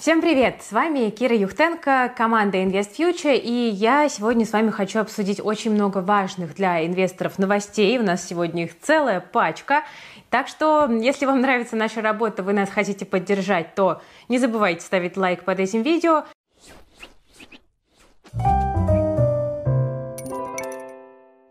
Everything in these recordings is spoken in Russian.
Всем привет! С вами Кира Юхтенко, команда Invest Future, и я сегодня с вами хочу обсудить очень много важных для инвесторов новостей. У нас сегодня их целая пачка. Так что, если вам нравится наша работа, вы нас хотите поддержать, то не забывайте ставить лайк под этим видео.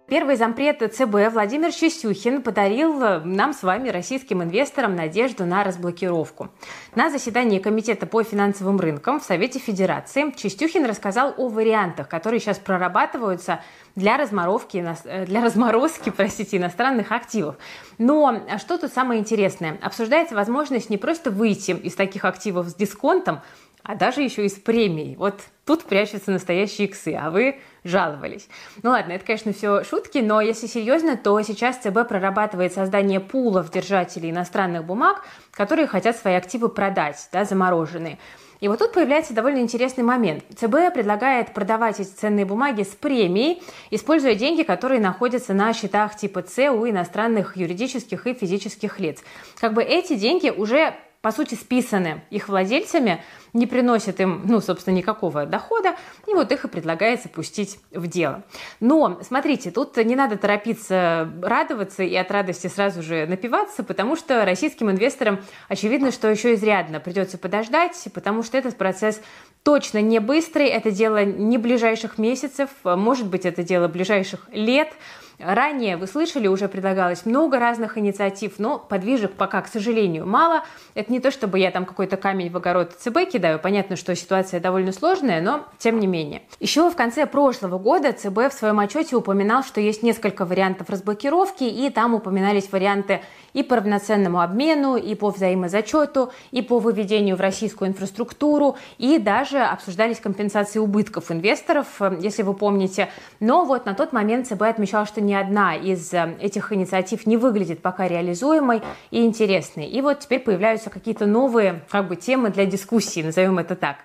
Первый зампред ЦБ Владимир Чистюхин подарил э, нам с вами, российским инвесторам, надежду на разблокировку. На заседании Комитета по финансовым рынкам в Совете Федерации Чистюхин рассказал о вариантах, которые сейчас прорабатываются для разморовки, э, для разморозки простите, иностранных активов. Но а что тут самое интересное? Обсуждается возможность не просто выйти из таких активов с дисконтом, а даже еще и с премией. Вот тут прячутся настоящие иксы, а вы жаловались. Ну ладно, это, конечно, все шутки, но если серьезно, то сейчас ЦБ прорабатывает создание пулов держателей иностранных бумаг, которые хотят свои активы продать, да, замороженные. И вот тут появляется довольно интересный момент. ЦБ предлагает продавать эти ценные бумаги с премией, используя деньги, которые находятся на счетах типа С у иностранных юридических и физических лиц. Как бы эти деньги уже по сути, списаны их владельцами, не приносят им, ну, собственно, никакого дохода, и вот их и предлагается пустить в дело. Но, смотрите, тут не надо торопиться радоваться и от радости сразу же напиваться, потому что российским инвесторам очевидно, что еще изрядно придется подождать, потому что этот процесс точно не быстрый, это дело не ближайших месяцев, может быть, это дело ближайших лет, Ранее, вы слышали, уже предлагалось много разных инициатив, но подвижек пока, к сожалению, мало. Это не то, чтобы я там какой-то камень в огород ЦБ кидаю. Понятно, что ситуация довольно сложная, но тем не менее. Еще в конце прошлого года ЦБ в своем отчете упоминал, что есть несколько вариантов разблокировки, и там упоминались варианты и по равноценному обмену, и по взаимозачету, и по выведению в российскую инфраструктуру, и даже обсуждались компенсации убытков инвесторов, э, если вы помните. Но вот на тот момент ЦБ отмечал, что ни одна из э, этих инициатив не выглядит пока реализуемой и интересной. И вот теперь появляются какие-то новые как бы, темы для дискуссии, назовем это так.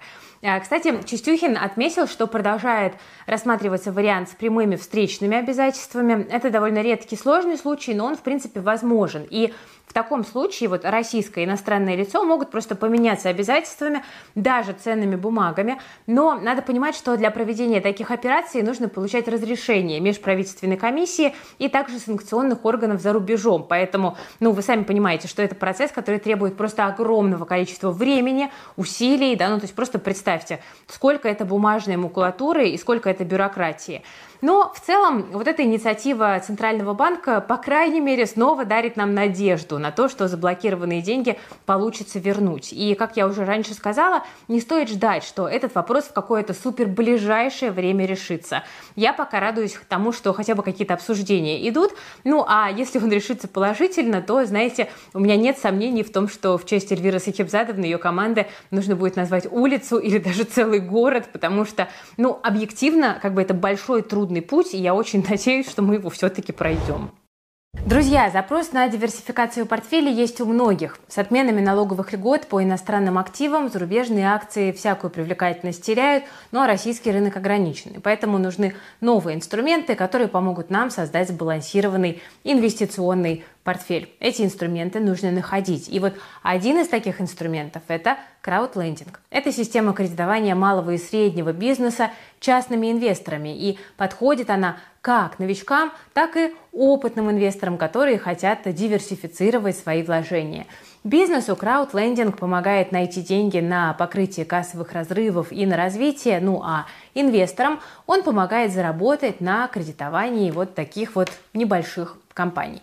Э, кстати, Чистюхин отметил, что продолжает рассматриваться вариант с прямыми встречными обязательствами. Это довольно редкий сложный случай, но он, в принципе, возможен. И таком случае вот российское иностранное лицо могут просто поменяться обязательствами, даже ценными бумагами. Но надо понимать, что для проведения таких операций нужно получать разрешение межправительственной комиссии и также санкционных органов за рубежом. Поэтому, ну, вы сами понимаете, что это процесс, который требует просто огромного количества времени, усилий, да, ну, то есть просто представьте, сколько это бумажной макулатуры и сколько это бюрократии. Но в целом вот эта инициатива Центрального банка, по крайней мере, снова дарит нам надежду на то, что заблокированные деньги получится вернуть. И, как я уже раньше сказала, не стоит ждать, что этот вопрос в какое-то супер ближайшее время решится. Я пока радуюсь тому, что хотя бы какие-то обсуждения идут. Ну, а если он решится положительно, то, знаете, у меня нет сомнений в том, что в честь Эльвиры Сахибзадовны ее команды нужно будет назвать улицу или даже целый город, потому что, ну, объективно, как бы это большой трудный путь, и я очень надеюсь, что мы его все-таки пройдем. Друзья, запрос на диверсификацию портфеля есть у многих. С отменами налоговых льгот по иностранным активам зарубежные акции всякую привлекательность теряют, ну а российский рынок ограничен. поэтому нужны новые инструменты, которые помогут нам создать сбалансированный инвестиционный портфель. Эти инструменты нужно находить. И вот один из таких инструментов – это краудлендинг. Это система кредитования малого и среднего бизнеса частными инвесторами. И подходит она как новичкам, так и опытным инвесторам, которые хотят диверсифицировать свои вложения. Бизнесу краудлендинг помогает найти деньги на покрытие кассовых разрывов и на развитие, ну а инвесторам он помогает заработать на кредитовании вот таких вот небольших компаний.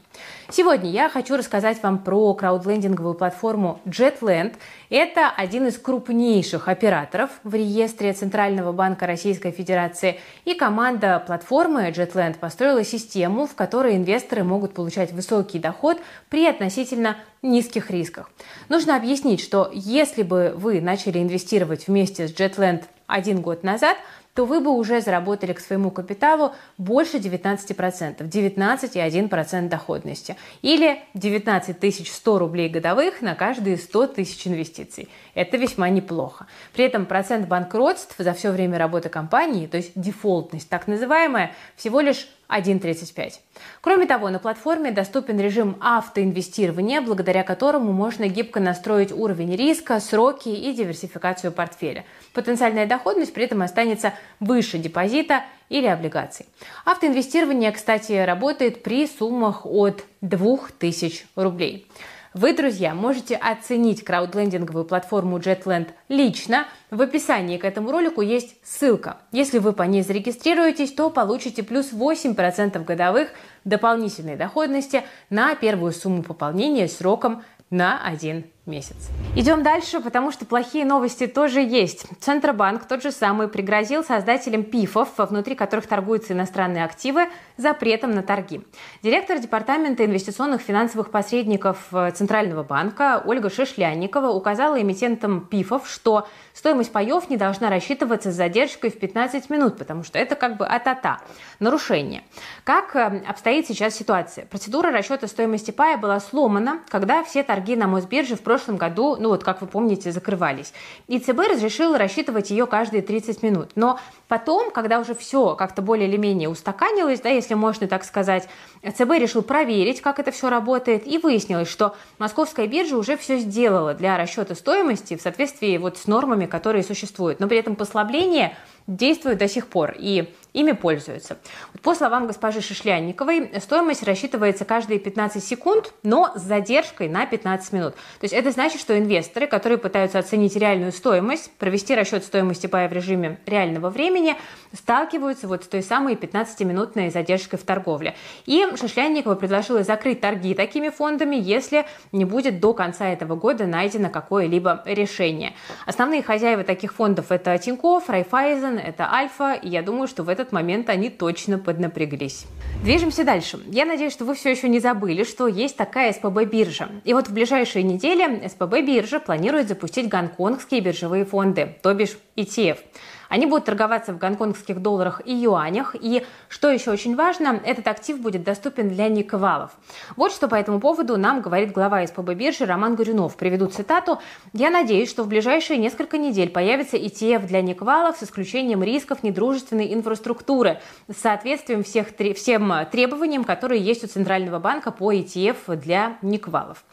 Сегодня я хочу рассказать вам про краудлендинговую платформу JetLand. Это один из крупнейших операторов в реестре Центрального банка Российской Федерации. И команда платформы JetLand построила систему, в которой инвесторы могут получать высокий доход при относительно низких рисках. Нужно объяснить, что если бы вы начали инвестировать вместе с JetLand один год назад, то вы бы уже заработали к своему капиталу больше 19%, 19,1% доходности. Или 19 100 рублей годовых на каждые 100 тысяч инвестиций. Это весьма неплохо. При этом процент банкротств за все время работы компании, то есть дефолтность так называемая, всего лишь 1.35. Кроме того, на платформе доступен режим автоинвестирования, благодаря которому можно гибко настроить уровень риска, сроки и диверсификацию портфеля. Потенциальная доходность при этом останется выше депозита или облигаций. Автоинвестирование, кстати, работает при суммах от 2000 рублей. Вы, друзья, можете оценить краудлендинговую платформу JetLand лично. В описании к этому ролику есть ссылка. Если вы по ней зарегистрируетесь, то получите плюс 8% годовых дополнительной доходности на первую сумму пополнения сроком на один месяц. Идем дальше, потому что плохие новости тоже есть. Центробанк тот же самый пригрозил создателям ПИФов, внутри которых торгуются иностранные активы, запретом на торги. Директор Департамента инвестиционных финансовых посредников э, Центрального банка Ольга Шишлянникова указала эмитентам ПИФов, что стоимость паев не должна рассчитываться с задержкой в 15 минут, потому что это как бы а-та-та, нарушение. Как э, обстоит сейчас ситуация? Процедура расчета стоимости пая была сломана, когда все торги на Мосбирже в прошлом году, ну вот как вы помните, закрывались. И ЦБ разрешил рассчитывать ее каждые 30 минут. Но потом, когда уже все как-то более или менее устаканилось, да, если можно так сказать, ЦБ решил проверить, как это все работает, и выяснилось, что московская биржа уже все сделала для расчета стоимости в соответствии вот с нормами, которые существуют. Но при этом послабление действует до сих пор. И ими пользуются. Вот по словам госпожи Шишлянниковой, стоимость рассчитывается каждые 15 секунд, но с задержкой на 15 минут. То есть это значит, что инвесторы, которые пытаются оценить реальную стоимость, провести расчет стоимости пая в режиме реального времени, сталкиваются вот с той самой 15-минутной задержкой в торговле. И Шишлянникова предложила закрыть торги такими фондами, если не будет до конца этого года найдено какое-либо решение. Основные хозяева таких фондов это Тинькофф, Райфайзен, это Альфа, и я думаю, что в этот момент они точно поднапряглись. Движемся дальше. Я надеюсь, что вы все еще не забыли, что есть такая СПБ-биржа. И вот в ближайшие недели СПБ-биржа планирует запустить гонконгские биржевые фонды, то бишь ETF. Они будут торговаться в гонконгских долларах и юанях. И, что еще очень важно, этот актив будет доступен для никвалов. Вот что по этому поводу нам говорит глава СПБ биржи Роман Горюнов. Приведу цитату. «Я надеюсь, что в ближайшие несколько недель появится ETF для никвалов с исключением рисков недружественной инфраструктуры с соответствием всех, всем требованиям, которые есть у Центрального банка по ETF для никвалов.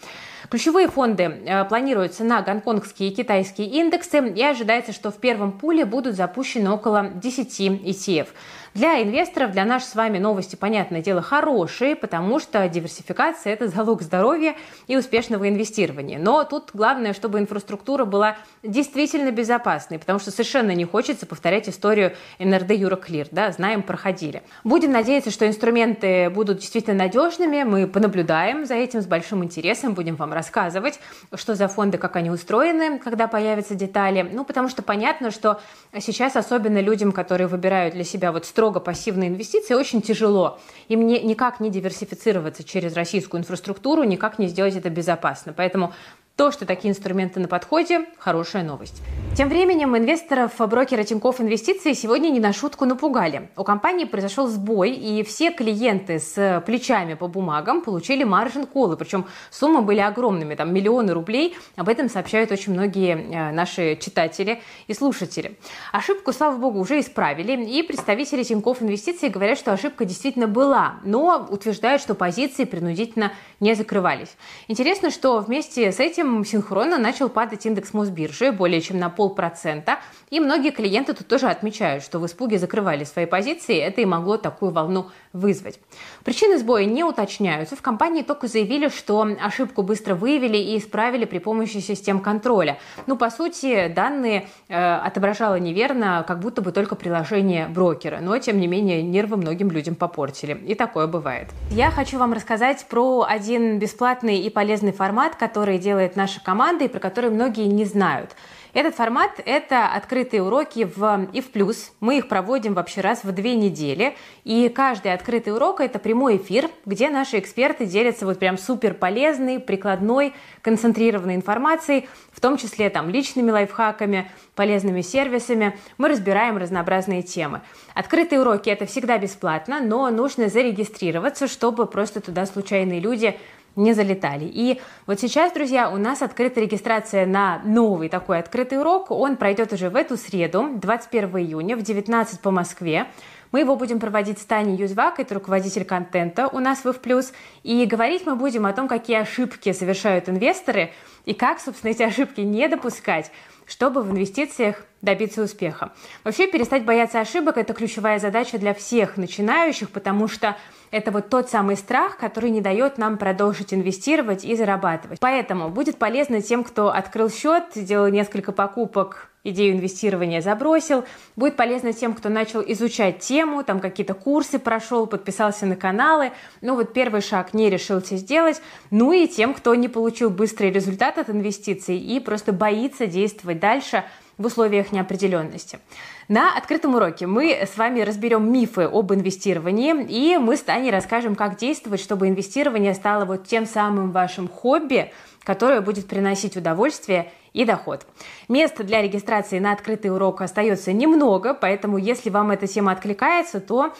Ключевые фонды э, планируются на гонконгские и китайские индексы, и ожидается, что в первом пуле будут запущены около 10 ETF. Для инвесторов, для нашей с вами новости, понятное дело, хорошие, потому что диверсификация – это залог здоровья и успешного инвестирования. Но тут главное, чтобы инфраструктура была действительно безопасной, потому что совершенно не хочется повторять историю НРД Юроклир, да, знаем, проходили. Будем надеяться, что инструменты будут действительно надежными, мы понаблюдаем за этим с большим интересом, будем вам рассказывать, что за фонды, как они устроены, когда появятся детали, ну, потому что понятно, что сейчас особенно людям, которые выбирают для себя вот строго пассивные инвестиции, очень тяжело. Им не, никак не диверсифицироваться через российскую инфраструктуру, никак не сделать это безопасно. Поэтому то, что такие инструменты на подходе – хорошая новость. Тем временем инвесторов брокера Тинькофф Инвестиции сегодня не на шутку напугали. У компании произошел сбой, и все клиенты с плечами по бумагам получили маржин колы, причем суммы были огромными, там миллионы рублей. Об этом сообщают очень многие э, наши читатели и слушатели. Ошибку, слава богу, уже исправили, и представители Тинькофф Инвестиции говорят, что ошибка действительно была, но утверждают, что позиции принудительно не закрывались. Интересно, что вместе с этим этим синхронно начал падать индекс Мосбиржи более чем на полпроцента. И многие клиенты тут тоже отмечают, что в испуге закрывали свои позиции, это и могло такую волну вызвать. Причины сбоя не уточняются. В компании только заявили, что ошибку быстро выявили и исправили при помощи систем контроля. Ну, по сути, данные э, отображало неверно, как будто бы только приложение брокера. Но, тем не менее, нервы многим людям попортили. И такое бывает. Я хочу вам рассказать про один бесплатный и полезный формат, который делает наша команда и про который многие не знают. Этот формат – это открытые уроки в и в плюс. Мы их проводим вообще раз в две недели. И каждый открытый урок – это прямой эфир, где наши эксперты делятся вот прям супер полезной, прикладной, концентрированной информацией, в том числе там личными лайфхаками, полезными сервисами. Мы разбираем разнообразные темы. Открытые уроки – это всегда бесплатно, но нужно зарегистрироваться, чтобы просто туда случайные люди не залетали. И вот сейчас, друзья, у нас открыта регистрация на новый такой открытый урок. Он пройдет уже в эту среду, 21 июня в 19 по Москве. Мы его будем проводить с Таней Юзвак, это руководитель контента у нас в Плюс. И говорить мы будем о том, какие ошибки совершают инвесторы и как, собственно, эти ошибки не допускать, чтобы в инвестициях добиться успеха. Вообще перестать бояться ошибок – это ключевая задача для всех начинающих, потому что это вот тот самый страх, который не дает нам продолжить инвестировать и зарабатывать. Поэтому будет полезно тем, кто открыл счет, сделал несколько покупок идею инвестирования забросил. Будет полезно тем, кто начал изучать тему, там какие-то курсы прошел, подписался на каналы, ну вот первый шаг не решился сделать. Ну и тем, кто не получил быстрый результат от инвестиций и просто боится действовать дальше в условиях неопределенности. На открытом уроке мы с вами разберем мифы об инвестировании, и мы с Таней расскажем, как действовать, чтобы инвестирование стало вот тем самым вашим хобби, которое будет приносить удовольствие и доход. Мест для регистрации на открытый урок остается немного, поэтому если вам эта тема откликается, то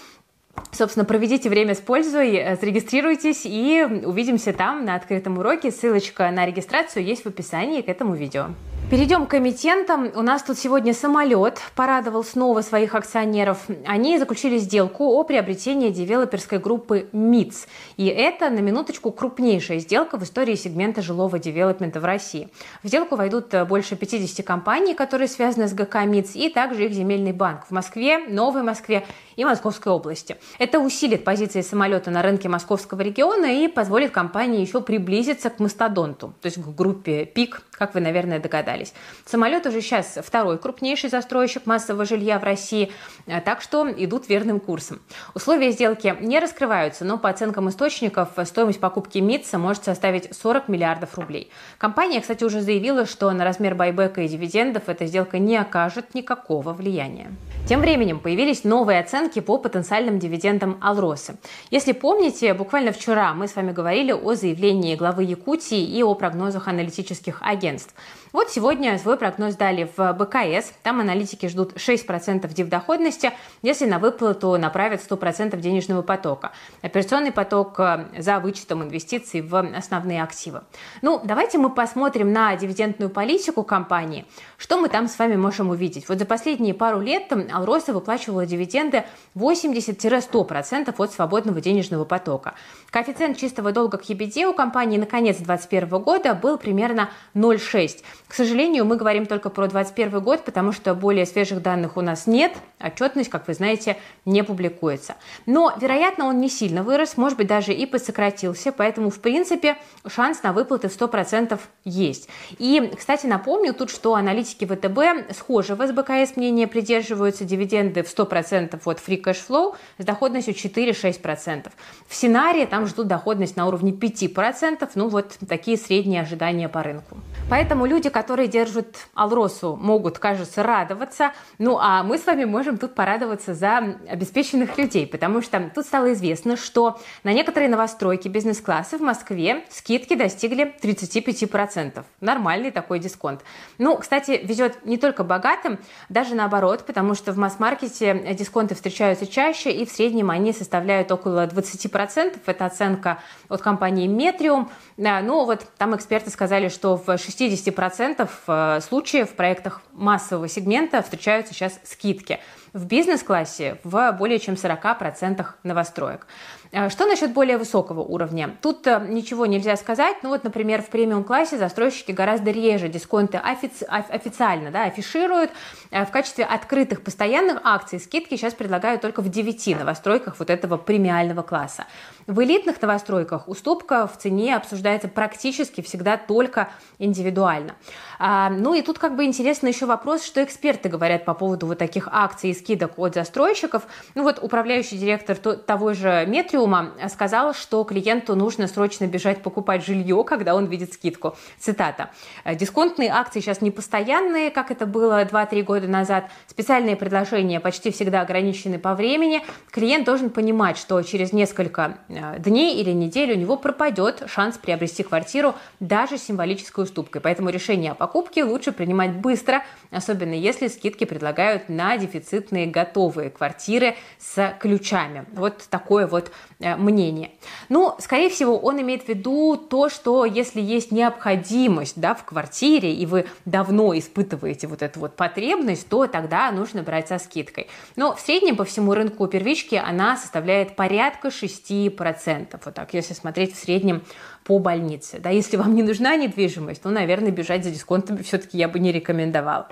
Собственно, проведите время с пользой, э, зарегистрируйтесь и увидимся там на открытом уроке. Ссылочка на регистрацию есть в описании к этому видео. Перейдем к комитентам. У нас тут сегодня самолет порадовал снова своих акционеров. Они заключили сделку о приобретении девелоперской группы МИЦ. И это, на минуточку, крупнейшая сделка в истории сегмента жилого девелопмента в России. В сделку войдут больше 50 компаний, которые связаны с ГК МИЦ, и также их земельный банк в Москве, Новой Москве и Московской области. Это усилит позиции самолета на рынке московского региона и позволит компании еще приблизиться к мастодонту, то есть к группе ПИК, как вы, наверное, догадались. Самолет уже сейчас второй крупнейший застройщик массового жилья в России, э, так что идут верным курсом. Условия сделки не раскрываются, но по оценкам источников стоимость покупки МИЦа может составить 40 миллиардов рублей. Компания, кстати, уже заявила, что на размер байбека и дивидендов эта сделка не окажет никакого влияния. Тем временем появились новые оценки по потенциальным дивидендам Алросы. Если помните, буквально вчера мы с вами говорили о заявлении главы Якутии и о прогнозах аналитических агентств. Вот сегодня свой прогноз дали в БКС. Там аналитики ждут 6% дивдоходности, если на выплату направят 100% денежного потока. Операционный поток э, за вычетом инвестиций в основные активы. Ну, давайте мы посмотрим на дивидендную политику компании. Что мы там с вами можем увидеть? Вот за последние пару лет Алроса выплачивала дивиденды 80-100% от свободного денежного потока. Коэффициент чистого долга к EBD у компании на конец 2021 года был примерно 0,6. К сожалению, мы говорим только про 2021 год, потому что более свежих данных у нас нет. Отчетность, как вы знаете, не публикуется. Но, вероятно, он не сильно вырос, может быть, даже и подсократился, поэтому, в принципе, шанс на выплаты в 100% есть. И, кстати, напомню тут, что аналитики ВТБ схожего с БКС мнения придерживаются дивиденды в 100% от free cash flow с доходностью 4-6%. В сценарии там ждут доходность на уровне 5%, ну вот такие средние ожидания по рынку. Поэтому люди, которые держат Алросу, могут, кажется, радоваться. Ну, а мы с вами можем тут порадоваться за обеспеченных людей, потому что тут стало известно, что на некоторые новостройки бизнес-классы в Москве скидки достигли 35%. Нормальный такой дисконт. Ну, кстати, везет не только богатым, даже наоборот, потому что в масс-маркете дисконты встречаются чаще, и в среднем они составляют около 20%. Это оценка от компании Metrium. Ну, вот там эксперты сказали, что в 60% 50% э, случаев в проектах массового сегмента встречаются сейчас скидки. В бизнес-классе в более чем 40% новостроек. Э, что насчет более высокого уровня? Тут э, ничего нельзя сказать. Ну вот, например, в премиум-классе застройщики гораздо реже дисконты офици- официально да, афишируют. В качестве открытых постоянных акций скидки сейчас предлагают только в 9 новостройках вот этого премиального класса. В элитных новостройках уступка в цене обсуждается практически всегда только индивидуально. А, ну и тут как бы интересно еще вопрос, что эксперты говорят по поводу вот таких акций и скидок от застройщиков. Ну вот управляющий директор того же Метриума сказал, что клиенту нужно срочно бежать покупать жилье, когда он видит скидку. Цитата. Дисконтные акции сейчас не постоянные, как это было 2-3 года назад. Специальные предложения почти всегда ограничены по времени. Клиент должен понимать, что через несколько э, дней или недель у него пропадет шанс приобрести квартиру даже с символической уступкой. Поэтому решение о покупки лучше принимать быстро, особенно если скидки предлагают на дефицитные готовые квартиры с ключами. Вот такое вот э, мнение. Ну, скорее всего, он имеет в виду то, что если есть необходимость да, в квартире, и вы давно испытываете вот эту вот потребность, то тогда нужно брать со скидкой. Но в среднем по всему рынку первички она составляет порядка 6%. Вот так, если смотреть в среднем по больнице. Да, если вам не нужна недвижимость, то, наверное, бежать за дисконтами все-таки я бы не рекомендовала.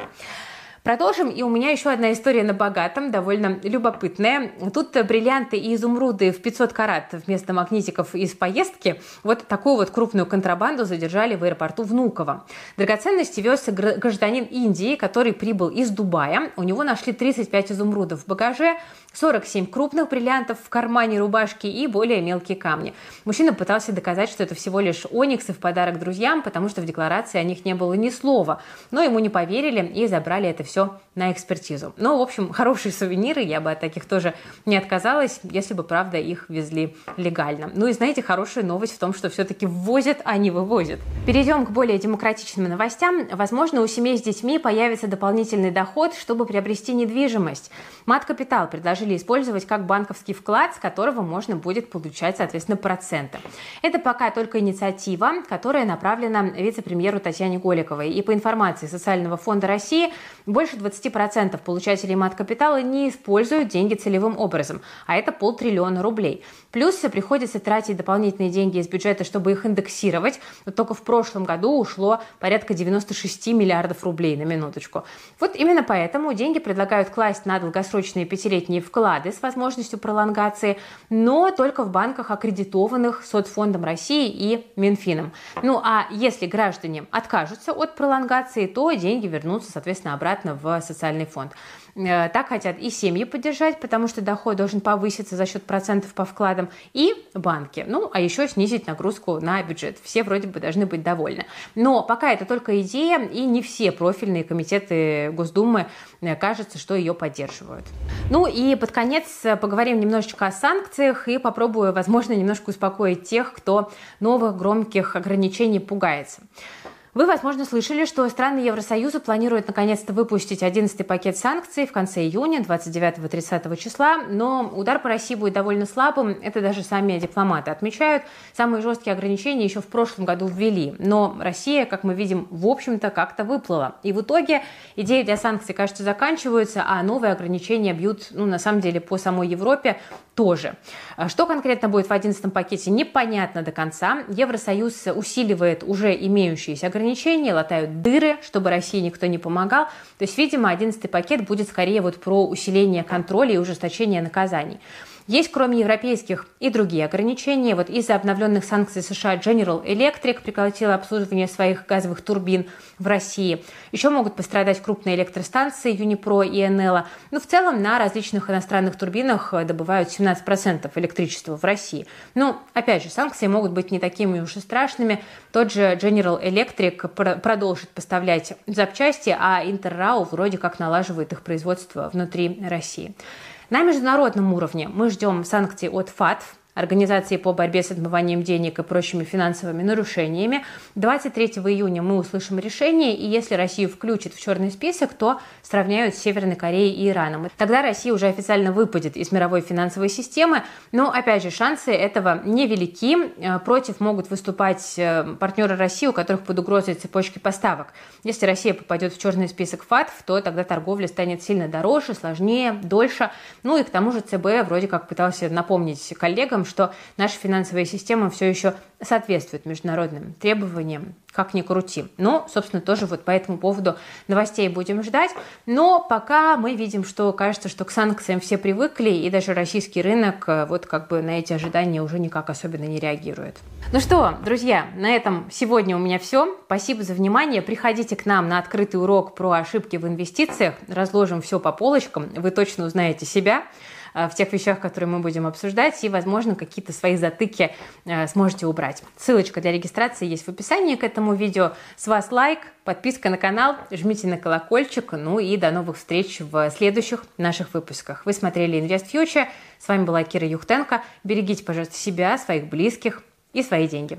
Продолжим, и у меня еще одна история на богатом, довольно любопытная. Тут бриллианты и изумруды в 500 карат вместо магнитиков из поездки. Вот такую вот крупную контрабанду задержали в аэропорту Внуково. Драгоценности вез гражданин Индии, который прибыл из Дубая. У него нашли 35 изумрудов в багаже, 47 крупных бриллиантов в кармане рубашки и более мелкие камни. Мужчина пытался доказать, что это всего лишь ониксы в подарок друзьям, потому что в декларации о них не было ни слова. Но ему не поверили и забрали это все все на экспертизу. Ну, в общем, хорошие сувениры, я бы от таких тоже не отказалась, если бы, правда, их везли легально. Ну и знаете, хорошая новость в том, что все-таки ввозят, а не вывозят. Перейдем к более демократичным новостям. Возможно, у семей с детьми появится дополнительный доход, чтобы приобрести недвижимость. Мат-капитал предложили использовать как банковский вклад, с которого можно будет получать, соответственно, проценты. Это пока только инициатива, которая направлена вице-премьеру Татьяне Голиковой. И по информации Социального фонда России, больше больше 20% получателей мат-капитала не используют деньги целевым образом, а это полтриллиона рублей. Плюс приходится тратить дополнительные деньги из бюджета, чтобы их индексировать. Но только в прошлом году ушло порядка 96 миллиардов рублей на минуточку. Вот именно поэтому деньги предлагают класть на долгосрочные пятилетние вклады с возможностью пролонгации, но только в банках, аккредитованных Соцфондом России и Минфином. Ну а если граждане откажутся от пролонгации, то деньги вернутся, соответственно, обратно в социальный фонд. Э, так хотят и семьи поддержать, потому что доход должен повыситься за счет процентов по вкладам, и банки. Ну, а еще снизить нагрузку на бюджет. Все вроде бы должны быть довольны. Но пока это только идея, и не все профильные комитеты Госдумы, э, кажется, что ее поддерживают. Ну и под конец поговорим немножечко о санкциях и попробую, возможно, немножко успокоить тех, кто новых громких ограничений пугается. Вы, возможно, слышали, что страны Евросоюза планируют наконец-то выпустить 11-й пакет санкций в конце июня, 29-30 числа, но удар по России будет довольно слабым, это даже сами дипломаты отмечают. Самые жесткие ограничения еще в прошлом году ввели, но Россия, как мы видим, в общем-то как-то выплыла. И в итоге идеи для санкций, кажется, заканчиваются, а новые ограничения бьют, ну, на самом деле, по самой Европе тоже. Что конкретно будет в 11 пакете, непонятно до конца. Евросоюз усиливает уже имеющиеся ограничения, ограничения, латают дыры, чтобы России никто не помогал. То есть, видимо, 11 пакет будет скорее вот про усиление контроля и ужесточение наказаний. Есть, кроме европейских, и другие ограничения. Вот из-за обновленных санкций США General Electric прекратила обслуживание своих газовых турбин в России. Еще могут пострадать крупные электростанции Юнипро и Энела. Но в целом на различных иностранных турбинах добывают 17% электричества в России. Но, опять же, санкции могут быть не такими уж и страшными. Тот же General Electric продолжит поставлять запчасти, а Интеррау вроде как налаживает их производство внутри России. На международном уровне мы ждем санкций от ФАТФ, Организации по борьбе с отмыванием денег и прочими финансовыми нарушениями. 23 июня мы услышим решение, и если Россию включат в черный список, то сравняют с Северной Кореей и Ираном. Тогда Россия уже официально выпадет из мировой финансовой системы, но, опять же, шансы этого невелики. Э, против могут выступать э, партнеры России, у которых под угрозой цепочки поставок. Если Россия попадет в черный список ФАТФ, то тогда торговля станет сильно дороже, сложнее, дольше. Ну и к тому же ЦБ вроде как пытался напомнить коллегам, что наша финансовая система все еще соответствует международным требованиям, как ни крути. Но, собственно, тоже вот по этому поводу новостей будем ждать. Но пока мы видим, что кажется, что к санкциям все привыкли, и даже российский рынок э, вот как бы на эти ожидания уже никак особенно не реагирует. Ну что, друзья, на этом сегодня у меня все. Спасибо за внимание. Приходите к нам на открытый урок про ошибки в инвестициях. Разложим все по полочкам. Вы точно узнаете себя. Э, в тех вещах, которые мы будем обсуждать, и, возможно, какие-то свои затыки э, сможете убрать. Ссылочка для регистрации есть в описании к этому видео. С вас лайк, подписка на канал, жмите на колокольчик, ну и до новых встреч в следующих наших выпусках. Вы смотрели Invest Future, с вами была Кира Юхтенко. Берегите, пожалуйста, себя, своих близких и свои деньги.